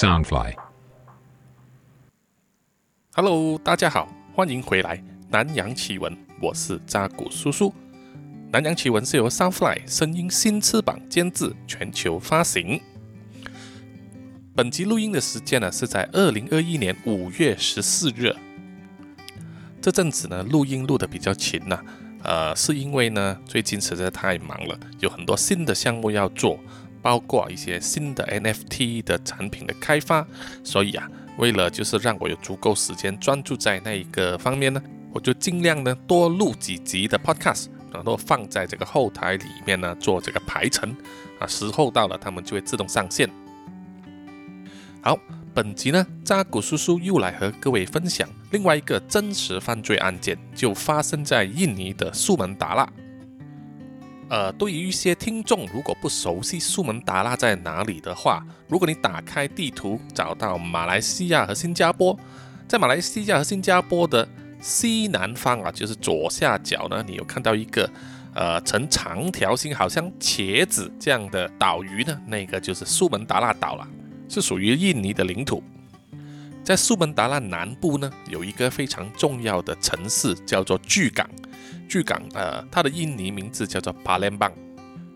Soundfly。Hello，大家好，欢迎回来《南洋奇闻》，我是扎古叔叔。《南洋奇闻》是由 Soundfly 声音新翅膀监制，全球发行。本集录音的时间呢是在二零二一年五月十四日。这阵子呢，录音录的比较勤呐、呃，是因为呢最近实在太忙了，有很多新的项目要做，包括一些新的 NFT 的产品的开发，所以啊，为了就是让我有足够时间专注在那一个方面呢，我就尽量呢多录几集的 podcast，然后放在这个后台里面呢做这个排程啊，时候到了他们就会自动上线。好，本集呢，扎古叔叔又来和各位分享另外一个真实犯罪案件，就发生在印尼的苏门答腊。呃，对于一些听众如果不熟悉苏门答腊在哪里的话，如果你打开地图找到马来西亚和新加坡，在马来西亚和新加坡的西南方啊，就是左下角呢，你有看到一个呃呈长条形，好像茄子这样的岛屿呢，那个就是苏门答腊岛了。是属于印尼的领土。在苏门答腊南部呢，有一个非常重要的城市，叫做巨港。巨港，呃，它的印尼名字叫做巴连邦。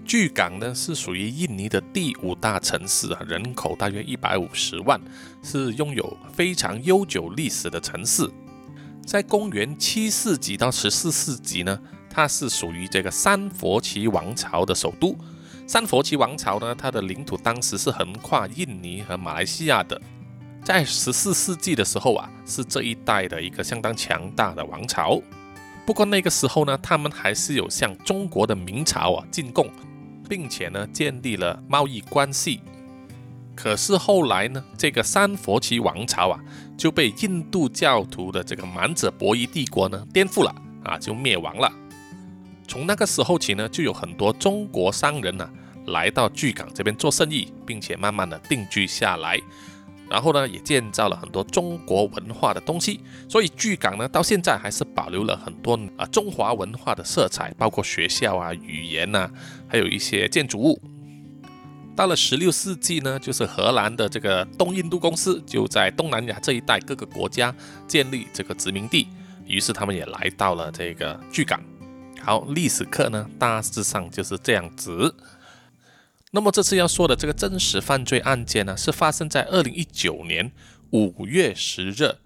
巨港呢是属于印尼的第五大城市啊，人口大约一百五十万，是拥有非常悠久历史的城市。在公元七世纪到十四世纪呢，它是属于这个三佛齐王朝的首都。三佛齐王朝呢，它的领土当时是横跨印尼和马来西亚的。在十四世纪的时候啊，是这一带的一个相当强大的王朝。不过那个时候呢，他们还是有向中国的明朝啊进贡，并且呢建立了贸易关系。可是后来呢，这个三佛齐王朝啊就被印度教徒的这个满者伯夷帝国呢颠覆了啊，就灭亡了。从那个时候起呢，就有很多中国商人呢、来到巨港这边做生意，并且慢慢的定居下来。然后呢，也建造了很多中国文化的东西。所以巨港呢，到现在还是保留了很多啊中华文化的色彩，包括学校啊、语言呐、还有一些建筑物。到了十六世纪呢，就是荷兰的这个东印度公司就在东南亚这一带各个国家建立这个殖民地，于是他们也来到了这个巨港。好，历史课呢，大致上就是这样子。那么这次要说的这个真实犯罪案件呢，是发生在二零一九年五月十日，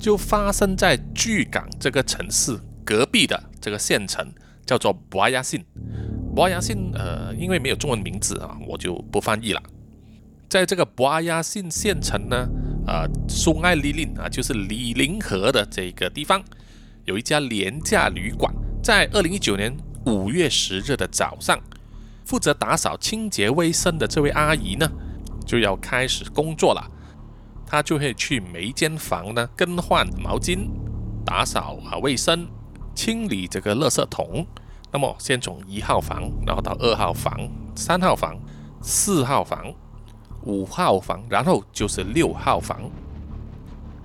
就发生在巨港这个城市隔壁的这个县城，叫做博阿亚信。博阿亚信，呃，因为没有中文名字啊，我就不翻译了。在这个博阿亚信县城呢，呃，苏艾丽林啊，就是李林河的这个地方，有一家廉价旅馆。在二零一九年五月十日的早上，负责打扫清洁卫生的这位阿姨呢，就要开始工作了。她就会去每一间房呢更换毛巾、打扫啊卫生、清理这个垃圾桶。那么先从一号房，然后到二号房、三号房、四号房、五号房，然后就是六号房。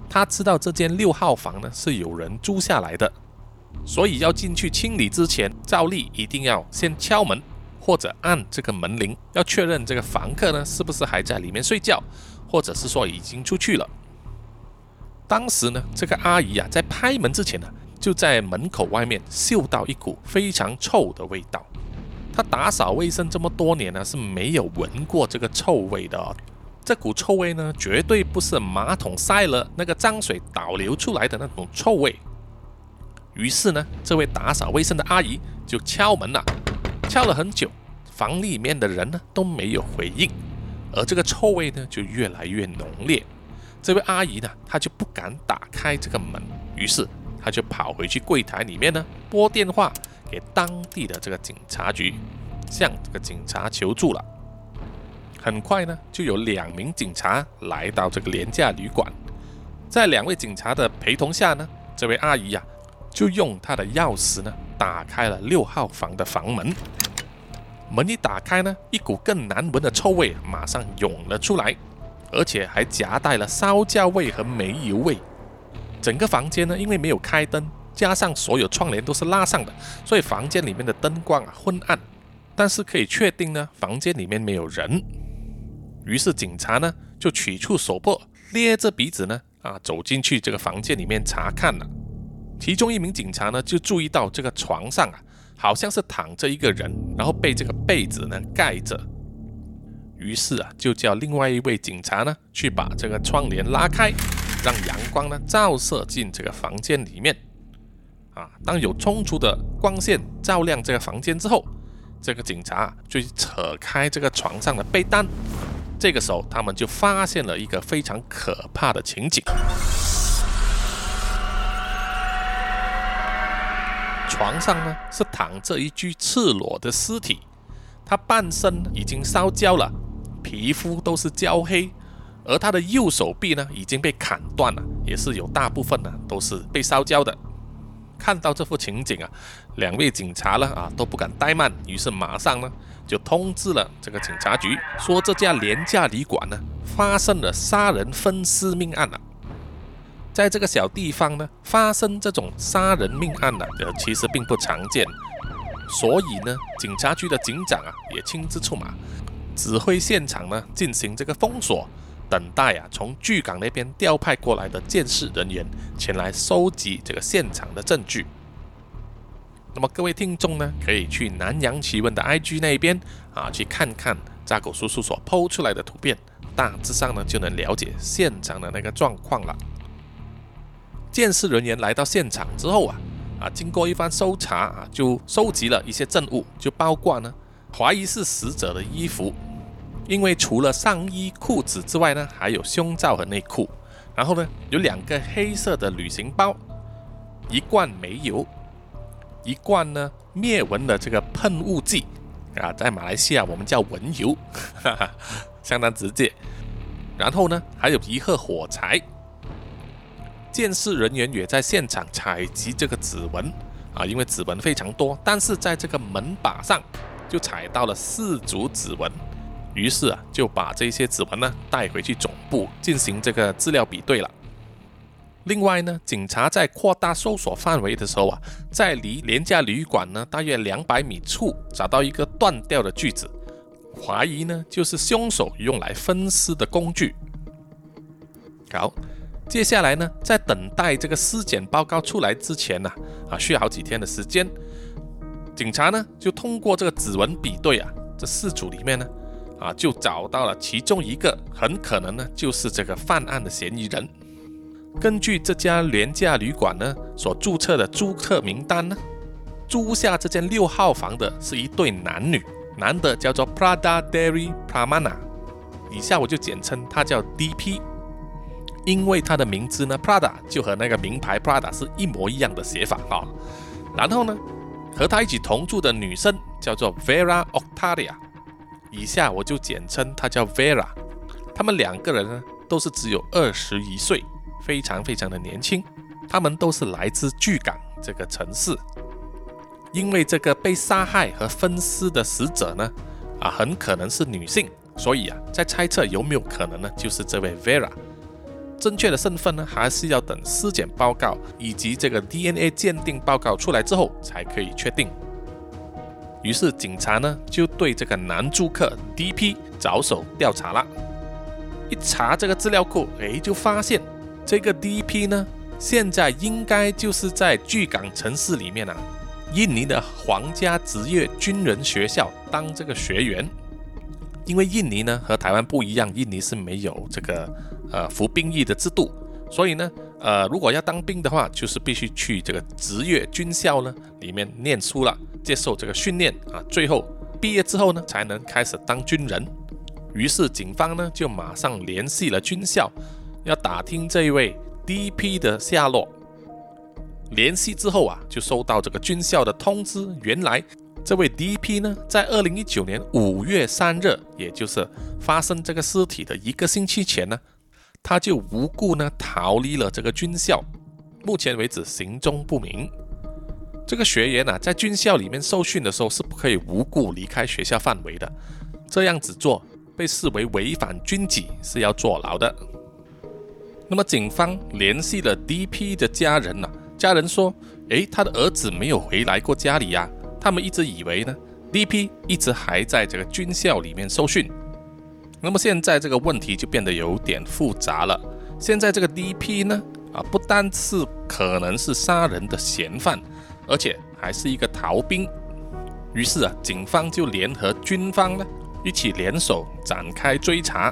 她知道这间六号房呢是有人租下来的。所以要进去清理之前，照例一定要先敲门或者按这个门铃，要确认这个房客呢是不是还在里面睡觉，或者是说已经出去了。当时呢，这个阿姨啊在拍门之前呢，就在门口外面嗅到一股非常臭的味道。她打扫卫生这么多年呢，是没有闻过这个臭味的、这股臭味呢，绝对不是马桶塞了那个脏水导流出来的那种臭味。于是呢，这位打扫卫生的阿姨就敲门了，敲了很久，房里面的人呢都没有回应，而这个臭味呢就越来越浓烈。这位阿姨呢，她就不敢打开这个门，于是她就跑回去柜台里面呢拨电话给当地的这个警察局，向这个警察求助了。很快呢，就有两名警察来到这个廉价旅馆，在两位警察的陪同下呢，这位阿姨呀、就用他的钥匙呢，打开了六号房的房门。门一打开呢，一股更难闻的臭味马上涌了出来，而且还夹带了烧焦味和煤油味。整个房间呢，因为没有开灯，加上所有窗帘都是拉上的，所以房间里面的灯光啊昏暗。但是可以确定呢，房间里面没有人。于是警察呢就取出手帕，咧着鼻子呢，啊，走进去这个房间里面查看了。其中一名警察呢，就注意到这个床上啊，好像是躺着一个人，然后被这个被子呢盖着。于是啊，就叫另外一位警察呢，去把这个窗帘拉开，让阳光呢照射进这个房间里面。啊，当有充足的光线照亮这个房间之后，这个警察就扯开这个床上的被单。这个时候，他们就发现了一个非常可怕的情景。床上呢是躺着一具赤裸的尸体，他半身已经烧焦了，皮肤都是焦黑，而他的右手臂呢已经被砍断了，也是有大部分呢都是被烧焦的。看到这幅情景啊，两位警察呢啊都不敢怠慢，于是马上呢就通知了这个警察局，说这家廉价旅馆呢发生了杀人分尸命案了。在这个小地方呢，发生这种杀人命案呢，呃，其实并不常见，所以呢，警察局的警长啊也亲自出马，指挥现场呢进行这个封锁，等待啊从巨港那边调派过来的监视人员前来收集这个现场的证据。那么各位听众呢，可以去南洋奇闻的 IG 那边啊去看看扎狗叔叔所抛出来的图片，大致上呢就能了解现场的那个状况了。监视人员来到现场之后啊，啊，经过一番搜查啊，就收集了一些证物，就包括呢，怀疑是死者的衣服，因为除了上衣、裤子之外呢，还有胸罩和内裤。然后呢，有两个黑色的旅行包，一罐煤油，一罐呢灭蚊的这个喷雾剂啊，在马来西亚我们叫蚊油，哈哈，相当直接。然后呢，还有一盒火柴。监视人员也在现场采集这个指纹啊，因为指纹非常多，但是在这个门把上就采到了四组指纹，于是啊就把这些指纹呢带回去总部进行这个资料比对了。另外呢，警察在扩大搜索范围的时候啊，在离廉价旅馆呢大约两百米处找到一个断掉的锯子，怀疑呢就是凶手用来分尸的工具。好。接下来呢，在等待这个尸检报告出来之前呢，啊，需要好几天的时间。警察呢，就通过这个指纹比对啊，这四组里面呢，啊，就找到了其中一个，很可能呢，就是这个犯案的嫌疑人。根据这家廉价旅馆呢所注册的租客名单呢，租下这间六号房的是一对男女，男的叫做 Prada Derry Pramana，以下我就简称他叫 D.P。因为他的名字呢，Prada 就和那个名牌 Prada 是一模一样的写法啊。然后呢，和他一起同住的女生叫做 Vera Octavia，以下我就简称她叫 Vera。他们两个人呢，都是只有二十一岁，非常非常的年轻。他们都是来自巨港这个城市。因为这个被杀害和分尸的死者呢，啊，很可能是女性，所以啊，在猜测有没有可能呢，就是这位 Vera。正确的身份呢，还是要等尸检报告以及这个 DNA 鉴定报告出来之后才可以确定。于是警察呢就对这个男住客 D.P 着手调查了。一查这个资料库，哎，就发现这个 D.P 呢，现在应该就是在巨港城市里面啊，印尼的皇家职业军人学校当这个学员。因为印尼呢和台湾不一样，印尼是没有这个呃服兵役的制度，所以呢，呃，如果要当兵的话，就是必须去这个职业军校呢里面念书了，接受这个训练啊，最后毕业之后呢，才能开始当军人。于是警方呢就马上联系了军校，要打听这一位 D.P 的下落。联系之后啊，就收到这个军校的通知，原来。这位 D.P 呢，在二零一九年五月三日，也就是发生这个尸体的一个星期前呢，他就无故呢逃离了这个军校，目前为止行踪不明。这个学员呢，在军校里面受训的时候是不可以无故离开学校范围的，这样子做被视为违反军纪，是要坐牢的。那么警方联系了 D.P 的家人呢，家人说：“诶，他的儿子没有回来过家里呀。”他们一直以为呢，D.P 一直还在这个军校里面受训，那么现在这个问题就变得有点复杂了。现在这个 D.P 呢，啊，不单是可能是杀人的嫌犯，而且还是一个逃兵。于是啊，警方就联合军方呢，一起联手展开追查。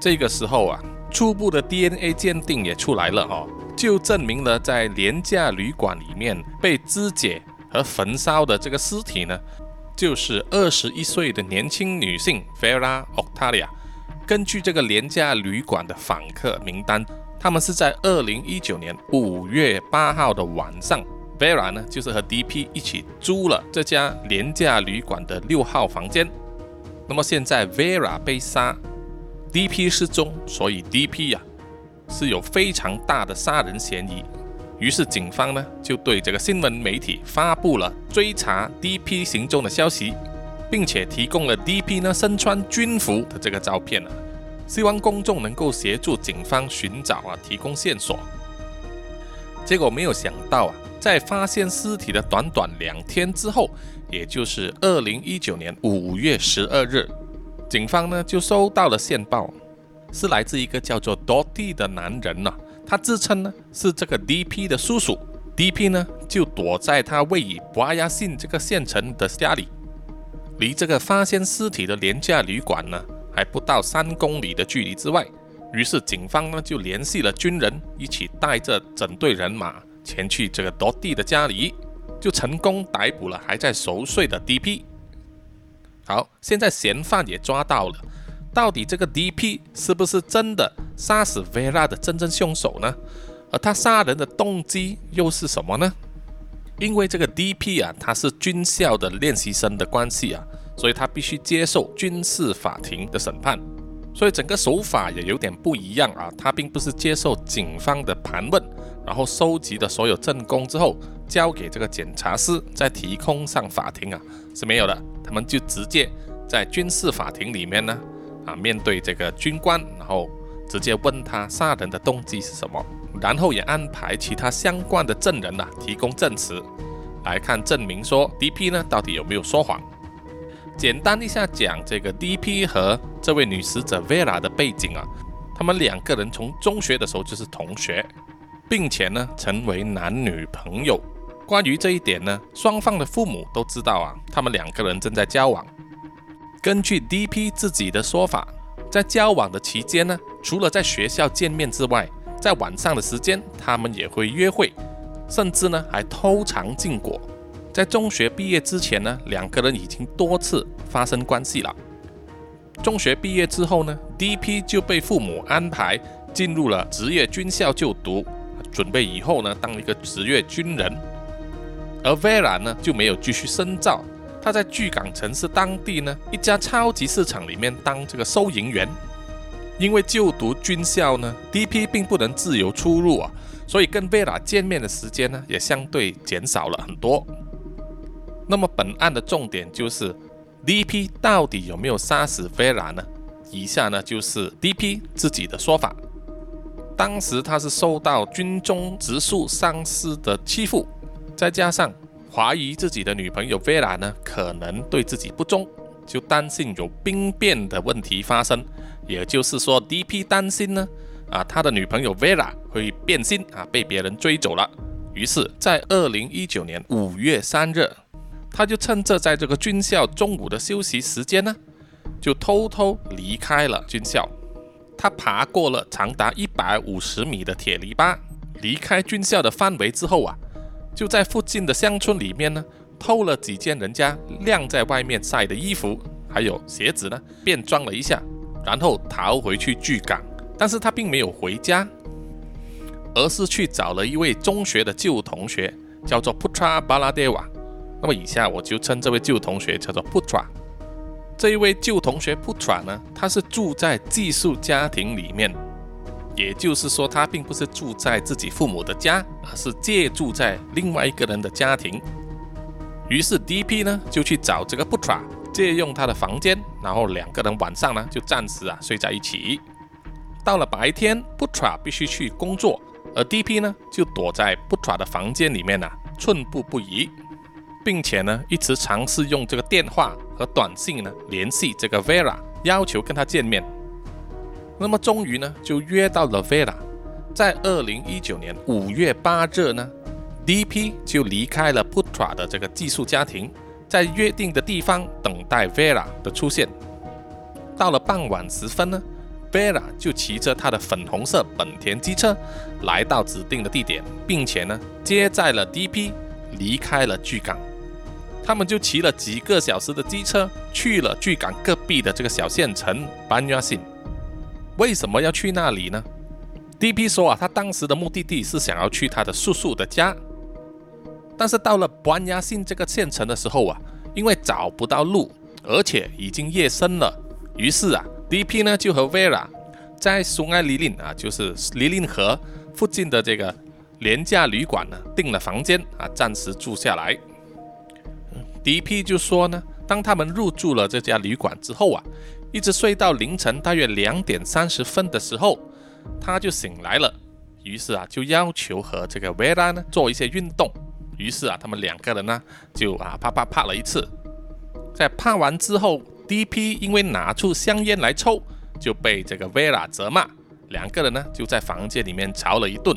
这个时候啊，初步的 DNA 鉴定也出来了哦，就证明了在廉价旅馆里面被肢解和焚烧的这个尸体呢。就是二十一岁的年轻女性 Vera Octalia。根据这个廉价旅馆的访客名单，他们是在二零一九年五月八号的晚上，Vera 呢就是和 DP 一起租了这家廉价旅馆的六号房间。那么现在 Vera 被杀，DP 失踪，所以 DP 呀是有非常大的杀人嫌疑。于是警方呢就对这个新闻媒体发布了追查 D.P 行踪的消息，并且提供了 D.P 呢身穿军服的这个照片啊，希望公众能够协助警方寻找啊，提供线索。结果没有想到啊，在发现尸体的短短两天之后，也就是二零一九年五月十二日，警方呢就收到了线报，是来自一个叫做 Dotty 的男人呢。他自称呢是这个 D.P 的叔叔，D.P 呢就躲在他位于博阿亚信这个县城的家里，离这个发现尸体的廉价旅馆呢还不到三公里的距离之外。于是警方呢就联系了军人，一起带着整队人马前去这个多蒂的家里，就成功逮捕了还在熟睡的 D.P。好，现在嫌犯也抓到了。到底这个 D.P 是不是真的杀死 Vera 的真正凶手呢？而他杀人的动机又是什么呢？因为这个 D.P 啊，他是军校的练习生的关系啊，所以他必须接受军事法庭的审判，所以整个手法也有点不一样啊。他并不是接受警方的盘问，然后收集的所有证供之后交给这个检察师再提供上法庭啊，是没有的。他们就直接在军事法庭里面呢。啊，面对这个军官，然后直接问他杀人的动机是什么，然后也安排其他相关的证人呐提供证词，来看证明说 D.P 呢到底有没有说谎。简单一下讲这个 D.P 和这位女死者 Vera 的背景啊，他们两个人从中学的时候就是同学，并且呢成为男女朋友。关于这一点呢，双方的父母都知道啊，他们两个人正在交往。根据 D.P 自己的说法，在交往的期间呢，除了在学校见面之外，在晚上的时间，他们也会约会，甚至呢还偷尝禁果。在中学毕业之前呢，两个人已经多次发生关系了。中学毕业之后呢，D.P 就被父母安排进入了职业军校就读，准备以后呢当一个职业军人。而 Vera 呢就没有继续深造。他在巨港城市当地呢一家超级市场里面当这个收银员，因为就读军校呢，D.P 并不能自由出入啊，所以跟贝拉见面的时间呢也相对减少了很多。那么本案的重点就是 D.P 到底有没有杀死贝拉呢？以下呢就是 D.P 自己的说法：当时他是受到军中直属上司的欺负，再加上。怀疑自己的女朋友 Vera 呢，可能对自己不忠，就担心有兵变的问题发生。也就是说，D.P 担心呢，啊，他的女朋友 Vera 会变心啊，被别人追走了。于是，在二零一九年五月三日，他就趁着在这个军校中午的休息时间呢，就偷偷离开了军校。他爬过了长达一百五十米的铁篱笆，离开军校的范围之后啊。就在附近的乡村里面呢，偷了几件人家晾在外面晒的衣服，还有鞋子呢，便装了一下，然后逃回去巨港。但是他并没有回家，而是去找了一位中学的旧同学，叫做 Putra Baladewa。那么以下我就称这位旧同学叫做 Putra。这一位旧同学 Putra 呢，他是住在寄宿家庭里面。也就是说，他并不是住在自己父母的家，而是借住在另外一个人的家庭。于是 D.P 呢就去找这个 Putra 借用他的房间，然后两个人晚上呢就暂时啊睡在一起。到了白天，Putra 必须去工作，而 D.P 呢就躲在 Putra 的房间里面呢寸步不移，并且呢一直尝试用这个电话和短信呢联系这个 Vera，要求跟他见面。那么终于呢，就约到了 Vera。在二零一九年五月八日呢，DP 就离开了 Putra 的这个寄宿家庭，在约定的地方等待 Vera 的出现。到了傍晚时分呢，Vera 就骑着他的粉红色本田机车来到指定的地点，并且呢接载了 DP 离开了巨港。他们就骑了几个小时的机车去了巨港隔壁的这个小县城 Banyasin。为什么要去那里呢？D.P 说啊，他当时的目的地是想要去他的叔叔的家，但是到了班亚信这个县城的时候啊，因为找不到路，而且已经夜深了，于是啊，D.P 呢就和 Vera 在苏埃里林啊，就是里林河附近的这个廉价旅馆呢订了房间啊，暂时住下来。D.P 就说呢，当他们入住了这家旅馆之后啊，一直睡到凌晨大约两点三十分的时候。他就醒来了，于是啊，就要求和这个 Vera 呢做一些运动。于是啊，他们两个人呢就啊啪啪啪了一次。在啪完之后，D.P 因为拿出香烟来抽，就被这个 Vera 责骂。两个人呢就在房间里面吵了一顿，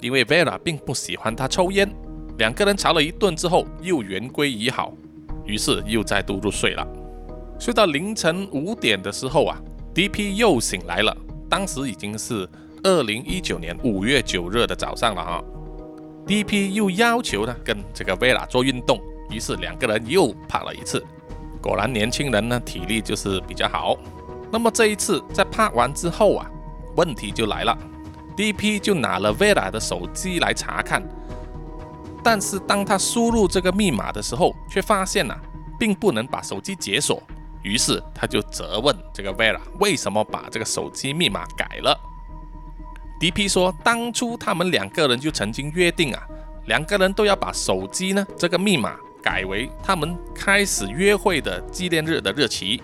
因为 Vera 并不喜欢他抽烟。两个人吵了一顿之后，又言归于好，于是又再度入睡了。睡到凌晨五点的时候啊，D.P 又醒来了。当时已经是二零一九年五月九日的早上了哈，D.P 又要求呢跟这个 Vera 做运动，于是两个人又拍了一次。果然年轻人呢体力就是比较好。那么这一次在拍完之后啊，问题就来了，D.P 就拿了 Vera 的手机来查看，但是当他输入这个密码的时候，却发现啊，并不能把手机解锁。于是他就责问这个 Vera 为什么把这个手机密码改了。D.P 说，当初他们两个人就曾经约定啊，两个人都要把手机呢这个密码改为他们开始约会的纪念日的日期。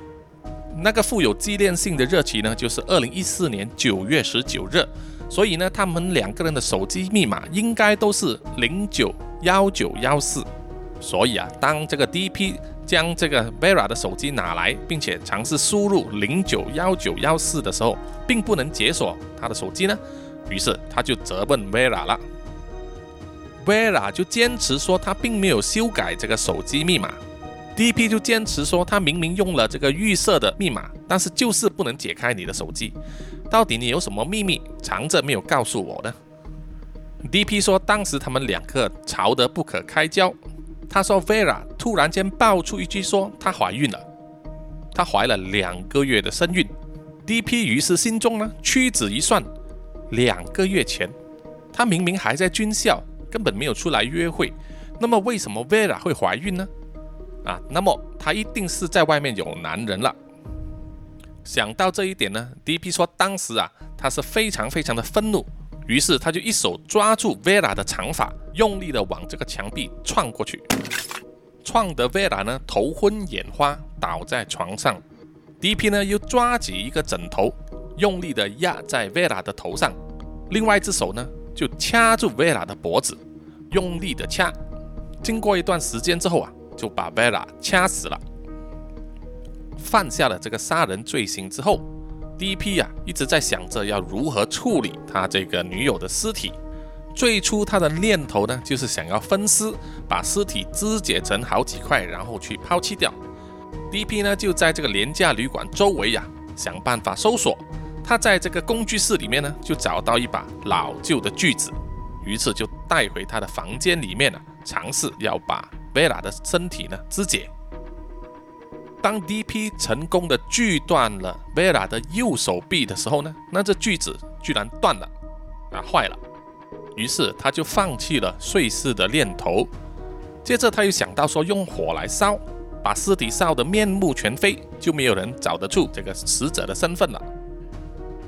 那个富有纪念性的日期呢，就是二零一四年九月十九日。所以呢，他们两个人的手机密码应该都是零九幺九幺四。所以啊，当这个 D.P 将这个 Vera 的手机拿来，并且尝试输入零九幺九幺四的时候，并不能解锁他的手机呢。于是他就责问 Vera 了。Vera 就坚持说他并没有修改这个手机密码。DP 就坚持说他明明用了这个预设的密码，但是就是不能解开你的手机。到底你有什么秘密藏着没有告诉我呢？DP 说当时他们两个吵得不可开交。他说：“Vera 突然间爆出一句，说她怀孕了，她怀了两个月的身孕。D.P. 于是心中呢屈指一算，两个月前，她明明还在军校，根本没有出来约会，那么为什么 Vera 会怀孕呢？啊，那么她一定是在外面有男人了。想到这一点呢，D.P. 说当时啊，他是非常非常的愤怒。”于是他就一手抓住 Vera 的长发，用力的往这个墙壁撞过去，撞得 Vera 呢头昏眼花，倒在床上。D.P 呢又抓起一个枕头，用力的压在 Vera 的头上，另外一只手呢就掐住 Vera 的脖子，用力的掐。经过一段时间之后啊，就把 Vera 掐死了。犯下了这个杀人罪行之后。D.P. 呀，一直在想着要如何处理他这个女友的尸体。最初他的念头呢，就是想要分尸，把尸体肢解成好几块，然后去抛弃掉。D.P. 呢，就在这个廉价旅馆周围呀，想办法搜索。他在这个工具室里面呢，就找到一把老旧的锯子，于是就带回他的房间里面呢，尝试要把贝拉的身体呢肢解。当 D.P 成功的锯断了 Vera 的右手臂的时候呢，那这锯子居然断了，啊坏了，于是他就放弃了碎尸的念头。接着他又想到说用火来烧，把尸体烧得面目全非，就没有人找得出这个死者的身份了。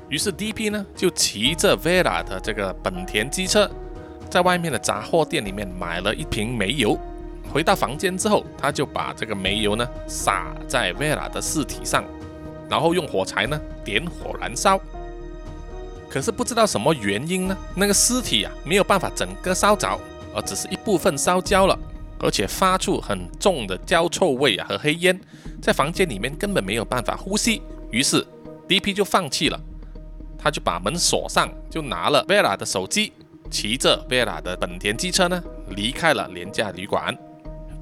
于是 D.P 呢就骑着 Vera 的这个本田机车，在外面的杂货店里面买了一瓶煤油。回到房间之后，他就把这个煤油呢撒在 Vera 的尸体上，然后用火柴呢点火燃烧。可是不知道什么原因呢，那个尸体啊没有办法整个烧着，而只是一部分烧焦了，而且发出很重的焦臭味啊和黑烟，在房间里面根本没有办法呼吸。于是 D.P 就放弃了，他就把门锁上，就拿了 Vera 的手机，骑着 Vera 的本田机车呢，离开了廉价旅馆。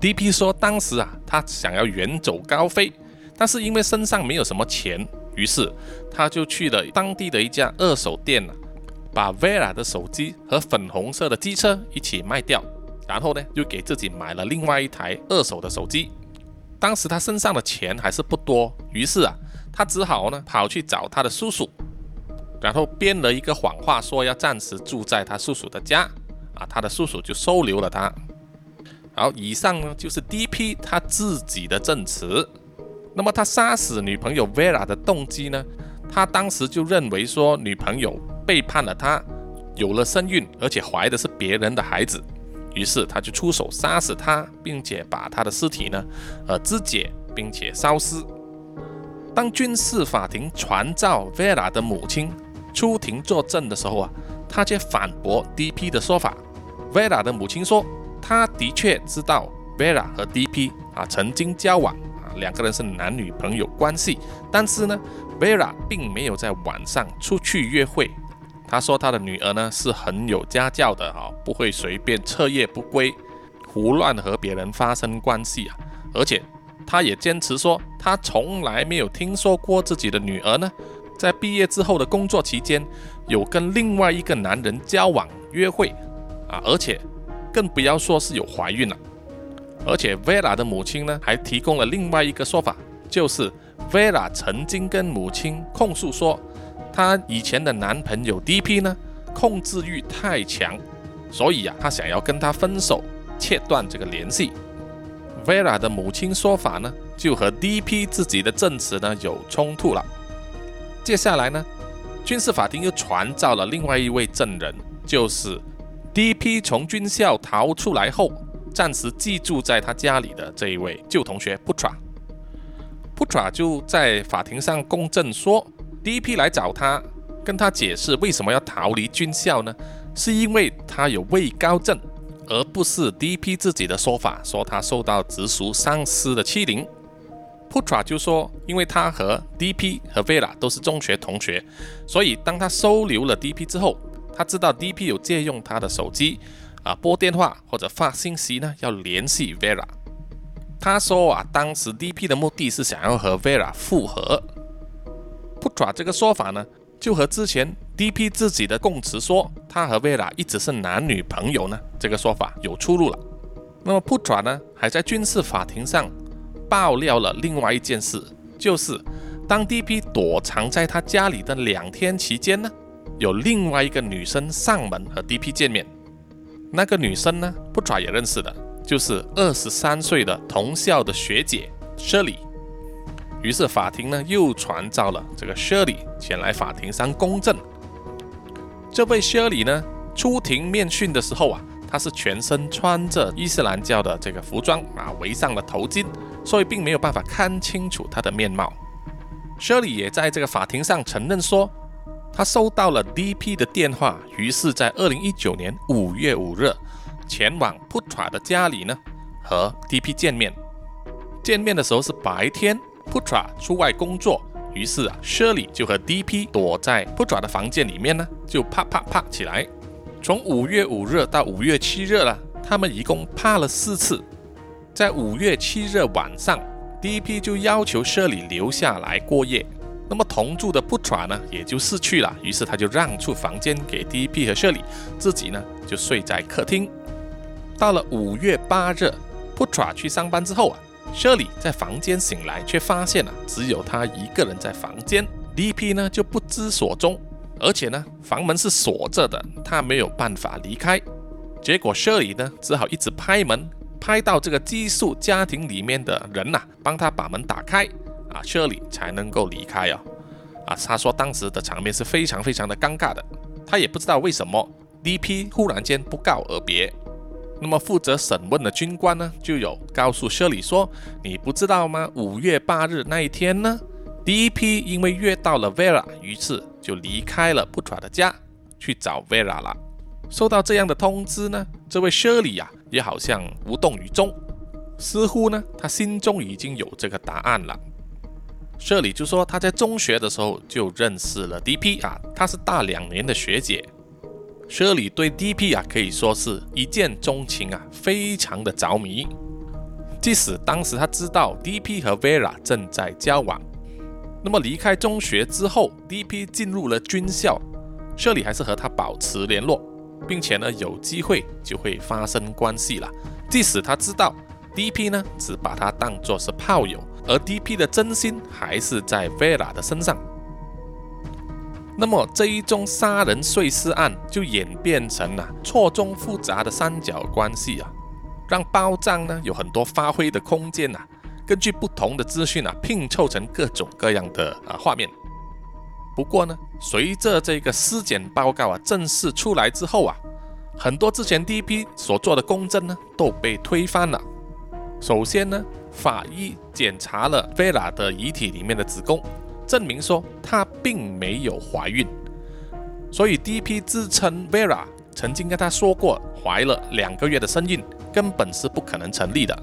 D.P 说，当时啊，他想要远走高飞，但是因为身上没有什么钱，于是他就去了当地的一家二手店啊，把 Vera 的手机和粉红色的机车一起卖掉，然后呢，又给自己买了另外一台二手的手机。当时他身上的钱还是不多，于是啊，他只好呢跑去找他的叔叔，然后编了一个谎话，说要暂时住在他叔叔的家，啊，他的叔叔就收留了他。好，以上呢就是 D.P 他自己的证词。那么他杀死女朋友 Vera 的动机呢？他当时就认为说女朋友背叛了他，有了身孕，而且怀的是别人的孩子，于是他就出手杀死她，并且把她的尸体呢，呃肢解并且烧尸。当军事法庭传召 Vera 的母亲出庭作证的时候啊，他却反驳 D.P 的说法。Vera 的母亲说。他的确知道 Vera 和 D.P 啊曾经交往啊，两个人是男女朋友关系。但是呢，Vera 并没有在晚上出去约会。他说他的女儿呢是很有家教的啊，不会随便彻夜不归，胡乱和别人发生关系啊。而且他也坚持说，他从来没有听说过自己的女儿呢在毕业之后的工作期间有跟另外一个男人交往约会啊，而且。更不要说是有怀孕了，而且 Vera 的母亲呢，还提供了另外一个说法，就是 Vera 曾经跟母亲控诉说，她以前的男朋友 D.P 呢，控制欲太强，所以啊，她想要跟他分手，切断这个联系。Vera 的母亲说法呢，就和 D.P 自己的证词呢有冲突了。接下来呢，军事法庭又传召了另外一位证人，就是。D.P 从军校逃出来后，暂时寄住在他家里的这一位旧同学 Putra，Putra 就在法庭上公证说，D.P 来找他，跟他解释为什么要逃离军校呢？是因为他有位高症，而不是 D.P 自己的说法，说他受到直属上司的欺凌。Putra 就说，因为他和 D.P 和 Vera 都是中学同学，所以当他收留了 D.P 之后。他知道 D.P 有借用他的手机啊拨电话或者发信息呢，要联系 Vera。他说啊，当时 D.P 的目的是想要和 Vera 复合。p u t r a 这个说法呢，就和之前 D.P 自己的供词说他和 Vera 一直是男女朋友呢这个说法有出入了。那么 p u t r a 呢，还在军事法庭上爆料了另外一件事，就是当 D.P 躲藏在他家里的两天期间呢。有另外一个女生上门和 D.P 见面，那个女生呢，不爪也认识的，就是二十三岁的同校的学姐 Shirley。于是法庭呢又传召了这个 Shirley 前来法庭上公证。这位 Shirley 呢出庭面讯的时候啊，她是全身穿着伊斯兰教的这个服装啊，围上了头巾，所以并没有办法看清楚她的面貌。Shirley 也在这个法庭上承认说。他收到了 D.P 的电话，于是，在二零一九年五月五日，前往 Putra 的家里呢，和 D.P 见面。见面的时候是白天，Putra 出外工作，于是啊，Shirley 就和 D.P 躲在 Putra 的房间里面呢，就啪啪啪起来。从五月五日到五月七日了，他们一共啪了四次。在五月七日晚上，D.P 就要求 Shirley 留下来过夜。那么同住的 Putra 呢，也就逝去了。于是他就让出房间给 D.P 和 Shirley，自己呢就睡在客厅。到了五月八日，Putra 去上班之后啊，Shirley 在房间醒来，却发现了只有他一个人在房间。D.P 呢就不知所踪，而且呢房门是锁着的，他没有办法离开。结果 Shirley 呢只好一直拍门，拍到这个寄宿家庭里面的人呐，帮他把门打开。啊，Shirley 才能够离开哦。啊，他说当时的场面是非常非常的尴尬的，他也不知道为什么 D.P 忽然间不告而别。那么负责审问的军官呢，就有告诉 Shirley 说：“你不知道吗？五月八日那一天呢，D.P 因为约到了 Vera，于是就离开了 Putra 的家去找 Vera 了。收到这样的通知呢，这位 Shirley 呀，也好像无动于衷，似乎呢，他心中已经有这个答案了。”舍里就说他在中学的时候就认识了 D.P 啊，他是大两年的学姐。舍里对 D.P 啊可以说是一见钟情啊，非常的着迷。即使当时他知道 D.P 和 Vera 正在交往，那么离开中学之后，D.P 进入了军校，舍里还是和他保持联络，并且呢有机会就会发生关系了。即使他知道 D.P 呢只把他当作是炮友。而 D.P 的真心还是在 Vera 的身上，那么这一宗杀人碎尸案就演变成了错综复杂的三角关系啊，让包账呢有很多发挥的空间呐。根据不同的资讯啊，拼凑成各种各样的啊画面。不过呢，随着这个尸检报告啊正式出来之后啊，很多之前 D.P 所做的公证呢都被推翻了。首先呢。法医检查了 Vera 的遗体里面的子宫，证明说她并没有怀孕，所以 D.P 自称 Vera 曾经跟她说过怀了两个月的身孕，根本是不可能成立的。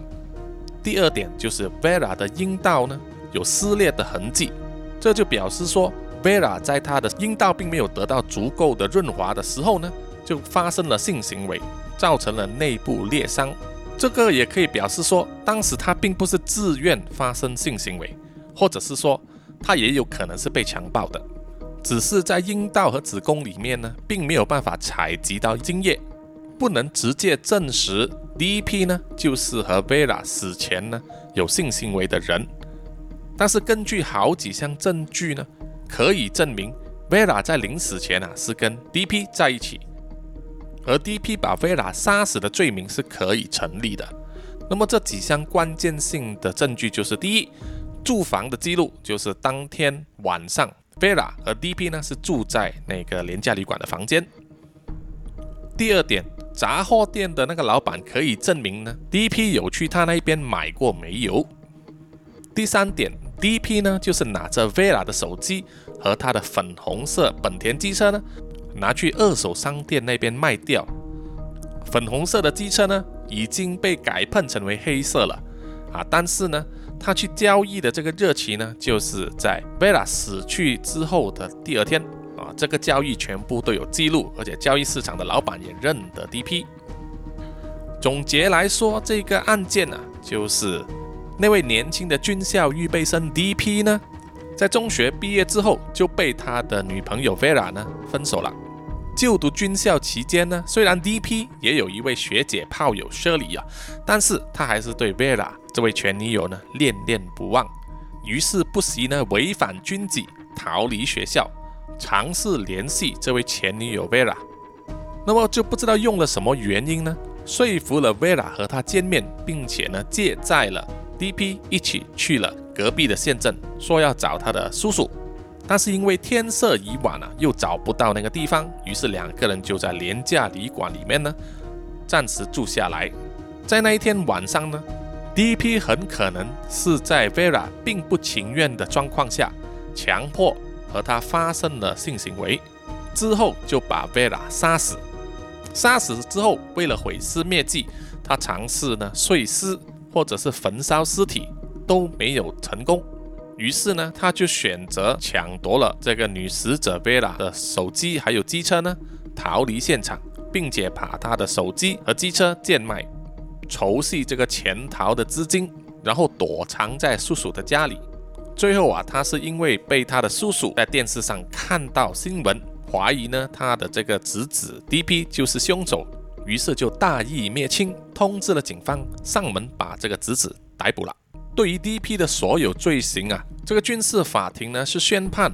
第二点就是 Vera 的阴道呢有撕裂的痕迹，这就表示说 Vera 在她的阴道并没有得到足够的润滑的时候呢，就发生了性行为，造成了内部裂伤。这个也可以表示说，当时他并不是自愿发生性行为，或者是说他也有可能是被强暴的，只是在阴道和子宫里面呢，并没有办法采集到精液，不能直接证实 D.P 呢就是和 Vera 死前呢有性行为的人。但是根据好几项证据呢，可以证明 Vera 在临死前啊是跟 D.P 在一起。而 D.P 把 Vera 杀死的罪名是可以成立的。那么这几项关键性的证据就是：第一，住房的记录，就是当天晚上 Vera 和 D.P 呢是住在那个廉价旅馆的房间；第二点，杂货店的那个老板可以证明呢 D.P 有去他那边买过煤油；第三点，D.P 呢就是拿着 Vera 的手机和他的粉红色本田机车呢。拿去二手商店那边卖掉。粉红色的机车呢，已经被改喷成为黑色了啊！但是呢，他去交易的这个日期呢，就是在 Vera 死去之后的第二天啊。这个交易全部都有记录，而且交易市场的老板也认得 D.P。总结来说，这个案件呢，就是那位年轻的军校预备生 D.P 呢。在中学毕业之后，就被他的女朋友 Vera 呢分手了。就读军校期间呢，虽然 D.P 也有一位学姐炮友 Shirley 啊，但是他还是对 Vera 这位前女友呢恋恋不忘。于是不惜呢违反军纪，逃离学校，尝试联系这位前女友 Vera。那么就不知道用了什么原因呢，说服了 Vera 和他见面，并且呢借债了 D.P 一起去了。隔壁的县镇说要找他的叔叔，但是因为天色已晚了，又找不到那个地方，于是两个人就在廉价旅馆里面呢暂时住下来。在那一天晚上呢，D.P 很可能是在 Vera 并不情愿的状况下，强迫和他发生了性行为，之后就把 Vera 杀死。杀死之后，为了毁尸灭迹，他尝试呢碎尸或者是焚烧尸体。都没有成功，于是呢，他就选择抢夺了这个女死者贝拉的手机还有机车呢，逃离现场，并且把他的手机和机车贱卖，筹集这个潜逃的资金，然后躲藏在叔叔的家里。最后啊，他是因为被他的叔叔在电视上看到新闻，怀疑呢他的这个侄子 D.P 就是凶手，于是就大义灭亲，通知了警方上门把这个侄子逮捕了。对于 D.P 的所有罪行啊，这个军事法庭呢是宣判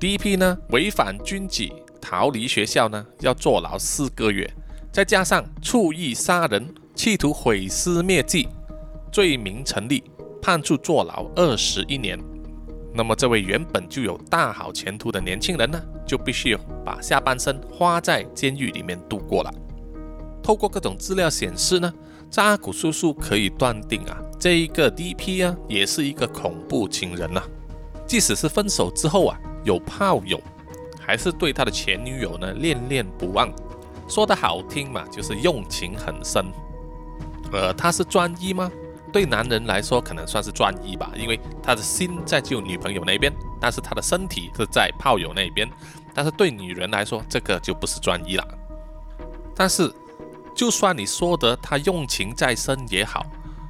D.P 呢违反军纪，逃离学校呢要坐牢四个月，再加上蓄意杀人、企图毁尸灭迹，罪名成立，判处坐牢二十一年。那么这位原本就有大好前途的年轻人呢，就必须把下半生花在监狱里面度过了。透过各种资料显示呢，扎古叔叔可以断定啊。这一个 D.P 啊，也是一个恐怖情人呐。即使是分手之后啊，有炮友，还是对他的前女友呢恋恋不忘。说的好听嘛，就是用情很深。呃，他是专一吗？对男人来说可能算是专一吧，因为他的心在救女朋友那边，但是他的身体是在炮友那边。但是对女人来说，这个就不是专一了。但是，就算你说的他用情在深也好，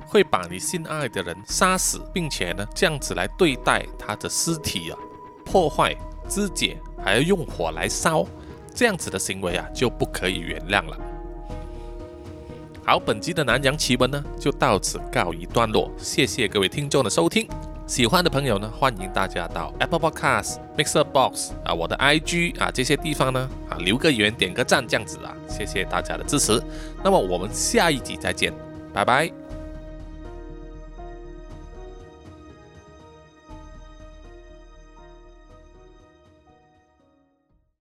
会把你心爱的人杀死，并且呢这样子来对待他的尸体啊，破坏肢解，还要用火来烧，这样子的行为啊就不可以原谅了。好，本集的南洋奇闻呢就到此告一段落，谢谢各位听众的收听。喜欢的朋友呢，欢迎大家到 Apple Podcast、Mixer Box 啊，我的 IG 啊这些地方呢啊留个言、点个赞这样子啊，谢谢大家的支持。那么我们下一集再见，拜拜。